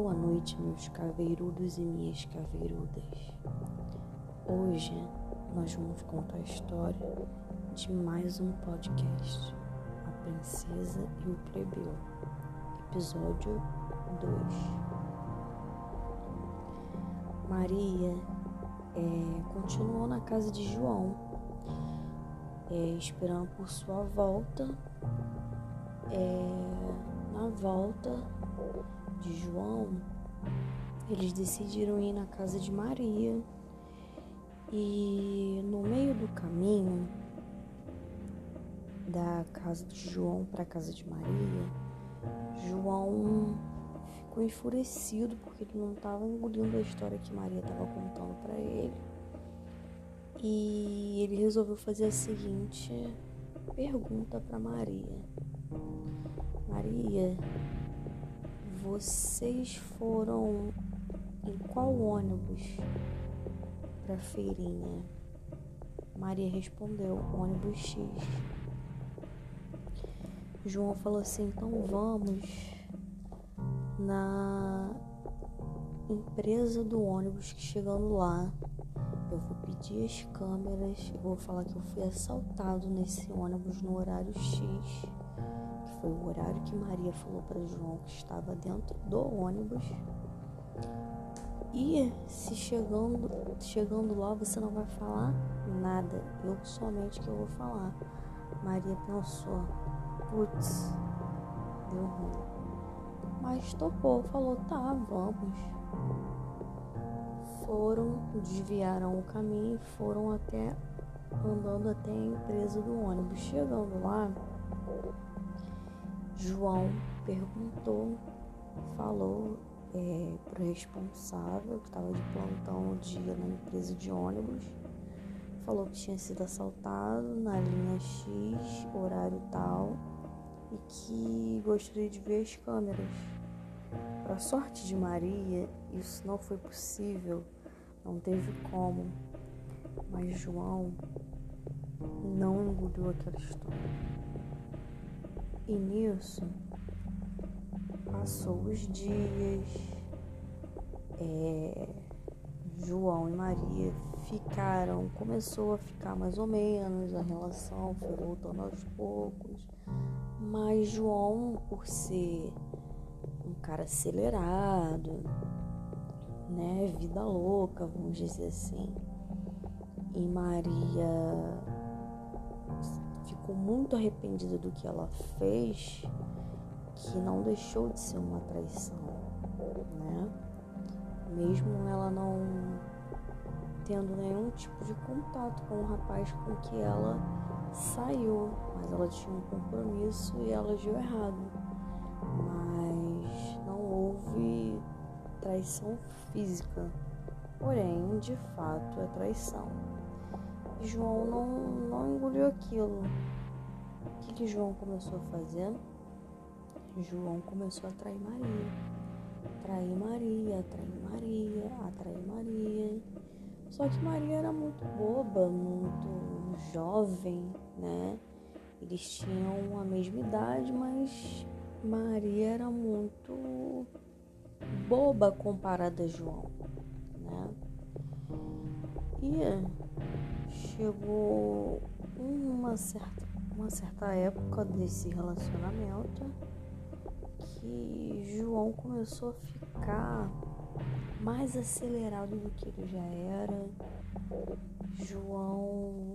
Boa noite, meus caveirudos e minhas caveirudas. Hoje nós vamos contar a história de mais um podcast, A Princesa e o Plebeu, episódio 2. Maria é, continuou na casa de João, é, esperando por sua volta. É, na volta de João, eles decidiram ir na casa de Maria. E no meio do caminho da casa de João para a casa de Maria, João ficou enfurecido porque ele não estava engolindo a história que Maria estava contando para ele. E ele resolveu fazer a seguinte pergunta para Maria: Maria, vocês foram em qual ônibus para feirinha? Maria respondeu: ônibus X. João falou assim: então vamos na empresa do ônibus que chegando lá eu vou pedir as câmeras, eu vou falar que eu fui assaltado nesse ônibus no horário X foi o horário que Maria falou para João que estava dentro do ônibus. E se chegando, chegando lá você não vai falar nada, eu somente que eu vou falar. Maria pensou, putz, deu ruim. Mas topou, falou, tá, vamos. Foram, desviaram o caminho e foram até andando até a empresa do ônibus. Chegando lá, João perguntou, falou é, para o responsável que estava de plantão o dia na empresa de ônibus, falou que tinha sido assaltado na linha X, horário tal, e que gostaria de ver as câmeras. Para sorte de Maria, isso não foi possível, não teve como, mas João não engoliu aquela história. E nisso passou os dias, é, João e Maria ficaram, começou a ficar mais ou menos, a relação foi voltando aos poucos, mas João, por ser um cara acelerado, né, vida louca, vamos dizer assim, e Maria ficou muito arrependida do que ela fez, que não deixou de ser uma traição, né? Mesmo ela não tendo nenhum tipo de contato com o rapaz com que ela saiu, mas ela tinha um compromisso e ela agiu errado. Mas não houve traição física, porém, de fato, é traição. João não, não engoliu aquilo que João começou fazer? João começou a atrair Maria. Atrair Maria, atrair Maria, atrair Maria. Só que Maria era muito boba, muito jovem, né? Eles tinham a mesma idade, mas Maria era muito boba comparada a João, né? E chegou uma certa uma certa época desse relacionamento que João começou a ficar mais acelerado do que ele já era. João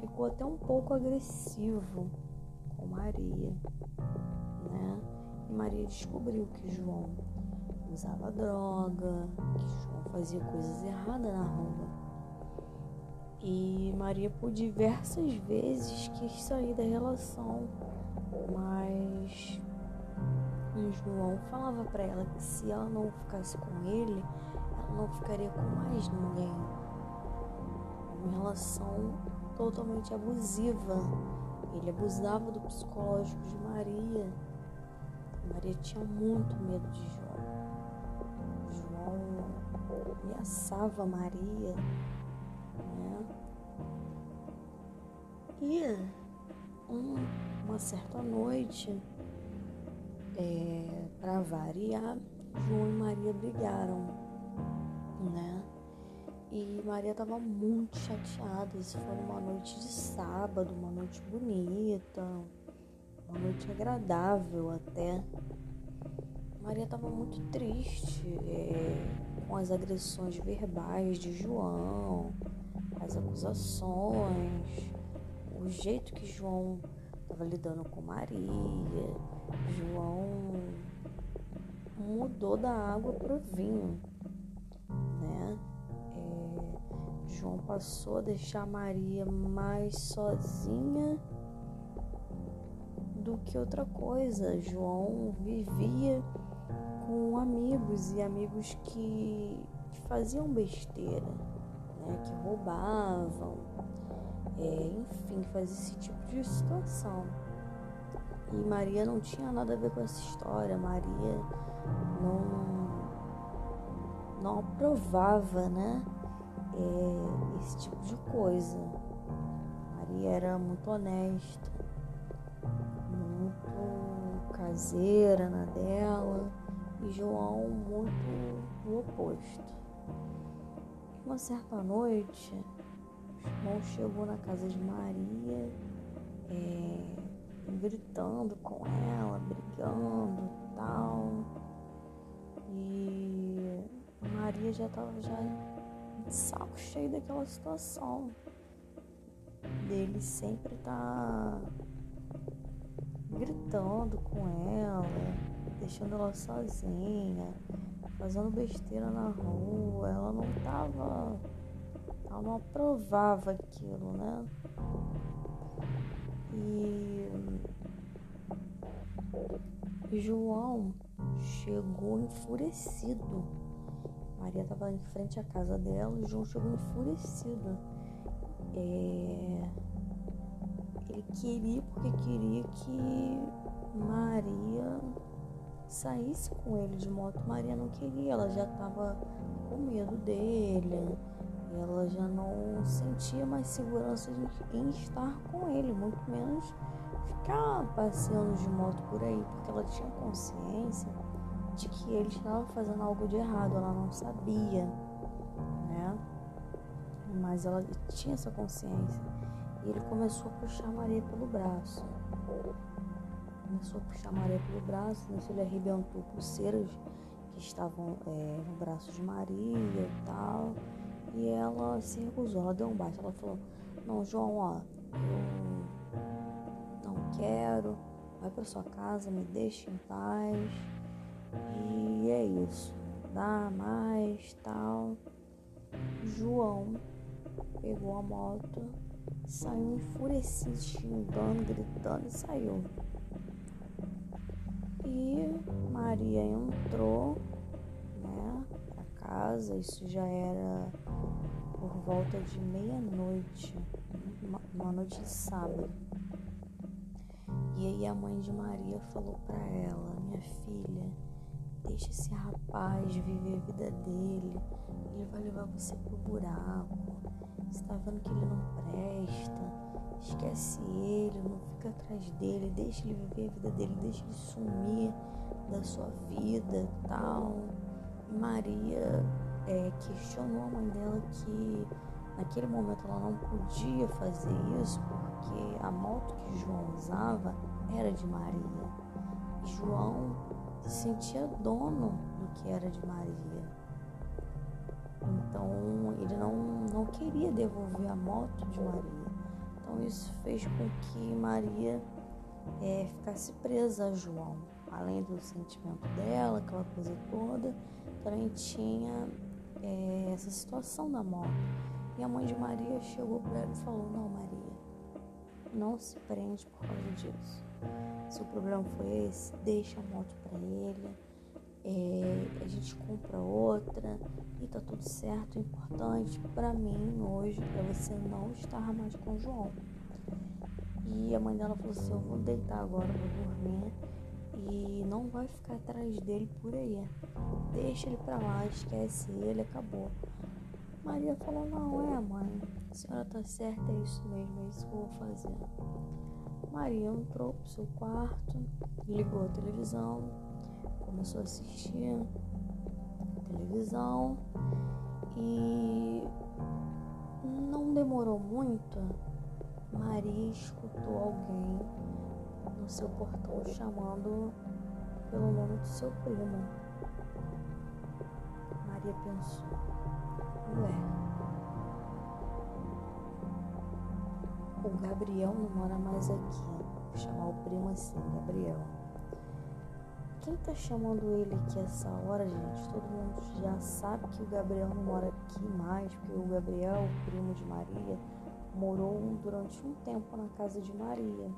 ficou até um pouco agressivo com Maria, né? E Maria descobriu que João usava droga, que João fazia coisas erradas na rua. E Maria por diversas vezes quis sair da relação, mas João falava para ela que se ela não ficasse com ele, ela não ficaria com mais ninguém. Uma relação totalmente abusiva. Ele abusava do psicológico de Maria. Maria tinha muito medo de João. João ameaçava Maria? E um, uma certa noite, é, para variar, João e Maria brigaram, né? E Maria estava muito chateada. Isso foi uma noite de sábado, uma noite bonita, uma noite agradável até. Maria estava muito triste é, com as agressões verbais de João, as acusações, o jeito que João estava lidando com Maria. João mudou da água para o vinho, né? É, João passou a deixar Maria mais sozinha do que outra coisa. João vivia com amigos e amigos que, que faziam besteira, né? que roubavam, é, enfim, fazia esse tipo de situação. E Maria não tinha nada a ver com essa história. Maria não, não aprovava, né? É, esse tipo de coisa. Maria era muito honesta, muito caseira na dela e João muito o oposto. Uma certa noite, João chegou na casa de Maria, é, gritando com ela, brigando tal. E Maria já estava já de saco cheio daquela situação. Dele sempre tá gritando com ela, deixando ela sozinha, fazendo besteira na rua. Ela não tava. Ela não aprovava aquilo, né? E João chegou enfurecido. Maria estava em frente à casa dela e João chegou enfurecido. É... Ele queria porque queria que Maria saísse com ele de moto. Maria não queria, ela já estava com medo dele. Ela já não sentia mais segurança em estar com ele, muito menos ficar passeando de moto por aí, porque ela tinha consciência de que ele estava fazendo algo de errado, ela não sabia, né? Mas ela tinha essa consciência. E ele começou a puxar Maria pelo braço. Começou a puxar Maria pelo braço, nisso ele arrebentou pulseiras que estavam é, no braço de Maria e tal. E ela se recusou, ela deu um baixo. Ela falou: Não, João, ó, eu não quero, vai para sua casa, me deixe em paz. E é isso, dá mais, tal. João pegou a moto, saiu enfurecido, xingando, gritando e saiu. E Maria entrou, né, pra casa, isso já era por volta de meia-noite, uma noite de sábado. E aí a mãe de Maria falou para ela: Minha filha, deixa esse rapaz viver a vida dele, ele vai levar você pro buraco. Você tá vendo que ele não presta, esquece ele, não fica atrás dele, deixa ele viver a vida dele, deixa ele sumir da sua vida tal. Maria é, questionou a mãe dela que naquele momento ela não podia fazer isso porque a moto que João usava era de Maria. E João se sentia dono do que era de Maria. Então ele não, não queria devolver a moto de Maria. Então isso fez com que Maria é, ficasse presa a João. Além do sentimento dela, aquela coisa toda, também tinha é, essa situação da moto. E a mãe de Maria chegou para ela e falou: Não, Maria, não se prende por causa disso. Se o problema foi esse, deixa a moto para ele, é, a gente compra outra e tá tudo certo. O importante para mim hoje é você não estar mais com o João. E a mãe dela falou assim: Eu vou deitar agora, vou dormir e não vai ficar atrás dele por aí. Deixa ele pra lá, esquece ele, acabou. Maria falou: Não, é mãe, a senhora tá certa, é isso mesmo, é isso que eu vou fazer. Maria entrou pro seu quarto, ligou a televisão, começou a assistir televisão e não demorou muito, Maria escutou alguém no seu portão chamando pelo nome do seu primo. Maria pensou, ué, o Gabriel não mora mais aqui. Vou chamar o primo assim, Gabriel. Quem tá chamando ele aqui essa hora, gente? Todo mundo já sabe que o Gabriel não mora aqui mais, porque o Gabriel, o primo de Maria, morou durante um tempo na casa de Maria.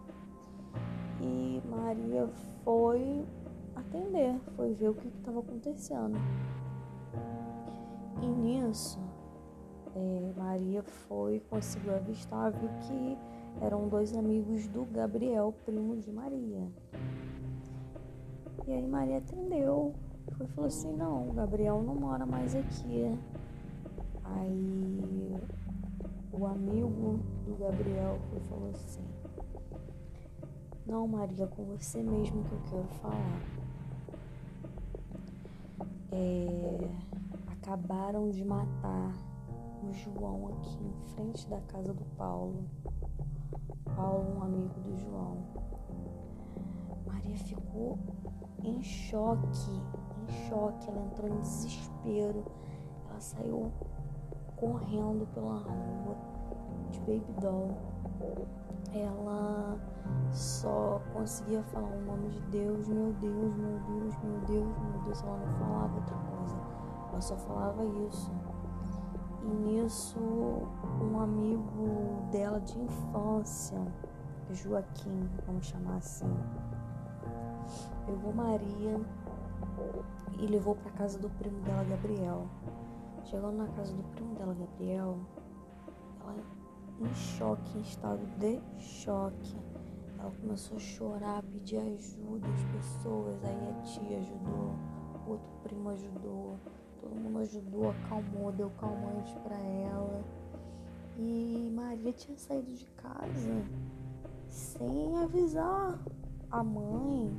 E Maria foi atender, foi ver o que estava acontecendo. E nisso, é, Maria foi, conseguiu avistar, viu que eram dois amigos do Gabriel, primo de Maria. E aí Maria atendeu. Foi falou assim, não, o Gabriel não mora mais aqui. Aí o amigo do Gabriel foi, falou assim, não Maria, com você mesmo que eu quero falar. É, acabaram de matar o João aqui em frente da casa do Paulo. Paulo, um amigo do João. Maria ficou em choque, em choque. Ela entrou em desespero. Ela saiu correndo pela rua de baby doll. Ela só conseguia falar o nome de Deus, meu Deus, meu Deus, meu Deus, meu Deus. Ela não falava outra coisa. Ela só falava isso. E nisso, um amigo dela de infância, Joaquim, vamos chamar assim, pegou Maria e levou para casa do primo dela, Gabriel. Chegando na casa do primo dela, Gabriel, ela em choque, em estado de choque. Ela começou a chorar, pedir ajuda às pessoas. Aí a tia ajudou, o outro primo ajudou, todo mundo ajudou, acalmou, deu calmante para ela. E Maria tinha saído de casa sem avisar a mãe,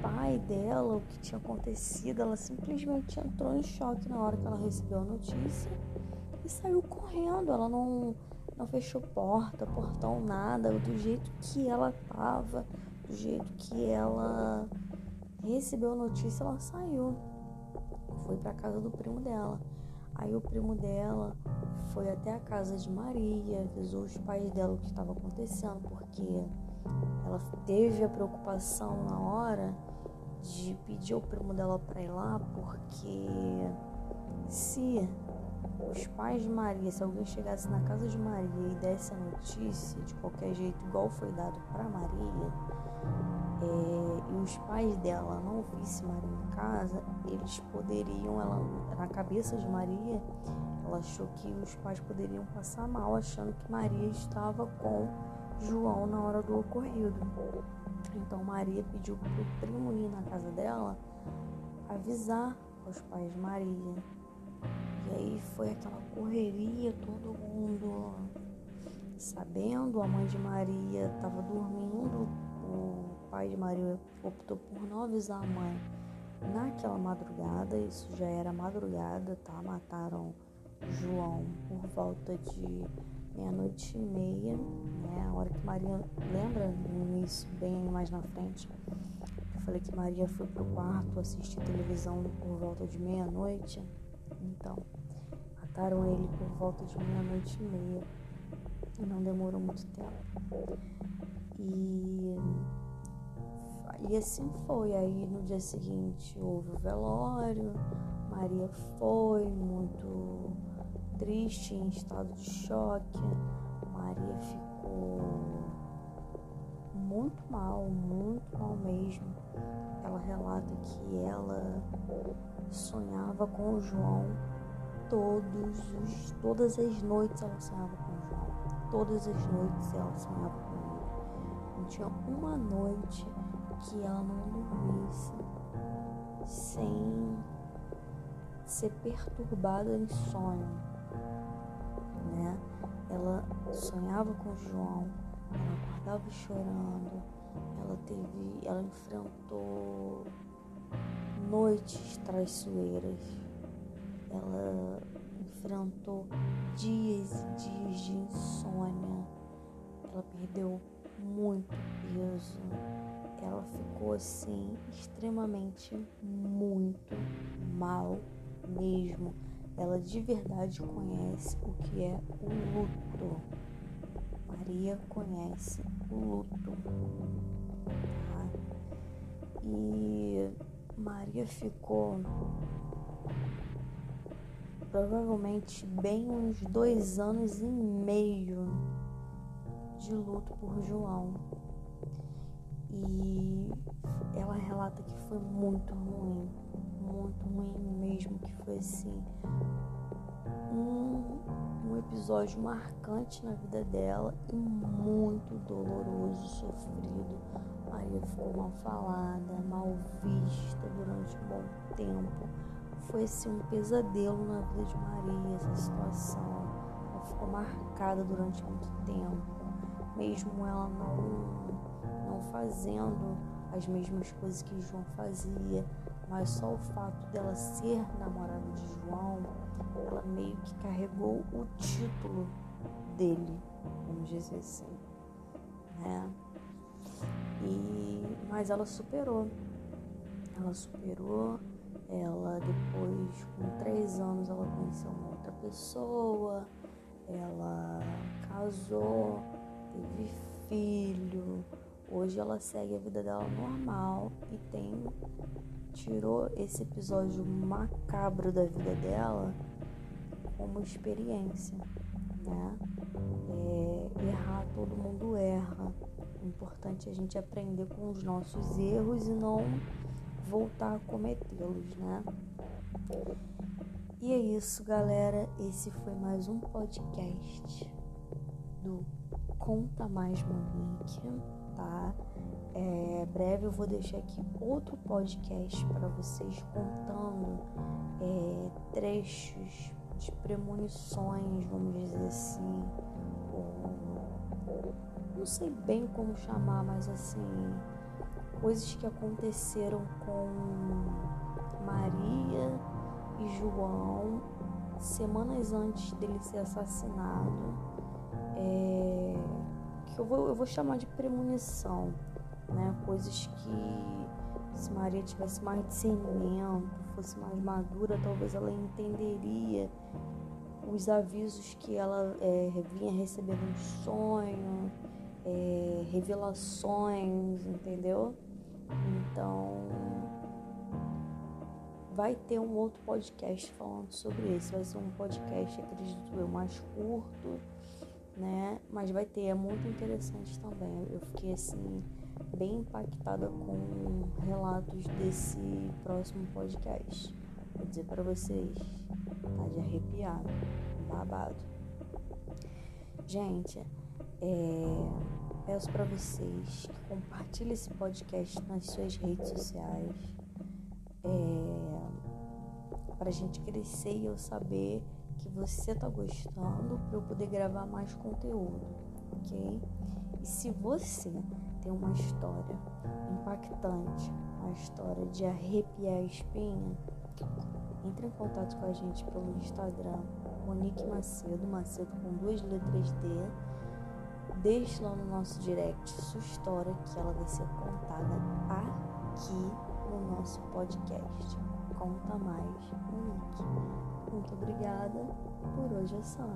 pai dela, o que tinha acontecido. Ela simplesmente entrou em choque na hora que ela recebeu a notícia e saiu correndo. Ela não, não fechou porta, portão, nada. Do jeito que ela tava, do jeito que ela recebeu a notícia, ela saiu. Foi para casa do primo dela. Aí o primo dela foi até a casa de Maria, avisou os pais dela o que estava acontecendo, porque ela teve a preocupação na hora de pedir ao primo dela para ir lá, porque se os pais de Maria, se alguém chegasse na casa de Maria e desse a notícia de qualquer jeito, igual foi dado para Maria, é, e os pais dela não vissem Maria em casa, eles poderiam, ela, na cabeça de Maria, ela achou que os pais poderiam passar mal, achando que Maria estava com João na hora do ocorrido. Então Maria pediu para o primo ir na casa dela avisar os pais de Maria. E aí foi aquela correria, todo mundo sabendo, a mãe de Maria estava dormindo, o pai de Maria optou por não avisar a mãe naquela madrugada, isso já era madrugada, tá? Mataram João por volta de meia-noite e meia, né? A hora que Maria lembra no início, bem mais na frente. Eu falei que Maria foi pro quarto assistir televisão por volta de meia-noite. Então, mataram ele por volta de meia-noite e meia. E não demorou muito tempo. E, e assim foi. Aí no dia seguinte houve o velório. Maria foi muito triste, em estado de choque. Maria ficou muito mal, muito mal mesmo. Ela relata que ela sonhava com o João todos os, todas as noites ela sonhava com o João. Todas as noites ela sonhava com ele. Não tinha uma noite que ela não dormisse sem ser perturbada em sonho? Ela sonhava com João, ela acordava chorando, ela teve, ela enfrentou noites traiçoeiras. Ela enfrentou dias e dias de insônia. Ela perdeu muito peso. Ela ficou assim extremamente muito mal mesmo. Ela de verdade conhece o que é o luto. Maria conhece o luto. Tá? E Maria ficou provavelmente bem uns dois anos e meio de luto por João. E ela relata que foi muito ruim, muito ruim mesmo, que foi assim um, um episódio marcante na vida dela e muito doloroso, sofrido. Maria ficou mal falada, mal vista durante um bom tempo foi assim um pesadelo na vida de Maria essa situação. Ela ficou marcada durante muito tempo, mesmo ela não, não fazendo as mesmas coisas que João fazia, mas só o fato dela ser namorada de João, ela meio que carregou o título dele, vamos dizer assim, né? E, mas ela superou, ela superou ela depois, com três anos, ela conheceu uma outra pessoa, ela casou, teve filho. Hoje ela segue a vida dela normal e tem tirou esse episódio macabro da vida dela como experiência, né? É, errar, todo mundo erra. O importante é a gente aprender com os nossos erros e não voltar a cometê-los, né? E é isso, galera. Esse foi mais um podcast do Conta Mais Monique, tá? É, breve eu vou deixar aqui outro podcast para vocês contando é, trechos de premonições, vamos dizer assim, não sei bem como chamar, mas assim coisas que aconteceram com Maria e João semanas antes dele ser assassinado, é, que eu vou, eu vou chamar de premonição, né? Coisas que se Maria tivesse mais discernimento, fosse mais madura, talvez ela entenderia os avisos que ela é, vinha recebendo em sonho, é, revelações, entendeu? Então, vai ter um outro podcast falando sobre isso. Vai ser um podcast, acredito eu, mais curto, né? Mas vai ter, é muito interessante também. Eu fiquei assim, bem impactada com relatos desse próximo podcast. Vou dizer para vocês, tá de arrepiar, babado. Gente, é Peço para vocês que compartilhem esse podcast nas suas redes sociais. É, para a gente crescer e eu saber que você está gostando para eu poder gravar mais conteúdo, ok? E se você tem uma história impactante, uma história de arrepiar a espinha, entre em contato com a gente pelo Instagram, Monique Macedo, Macedo com duas letras D Deixe lá no nosso direct sua história que ela vai ser contada aqui no nosso podcast. Conta mais, Monique. Muito obrigada. Por hoje é só.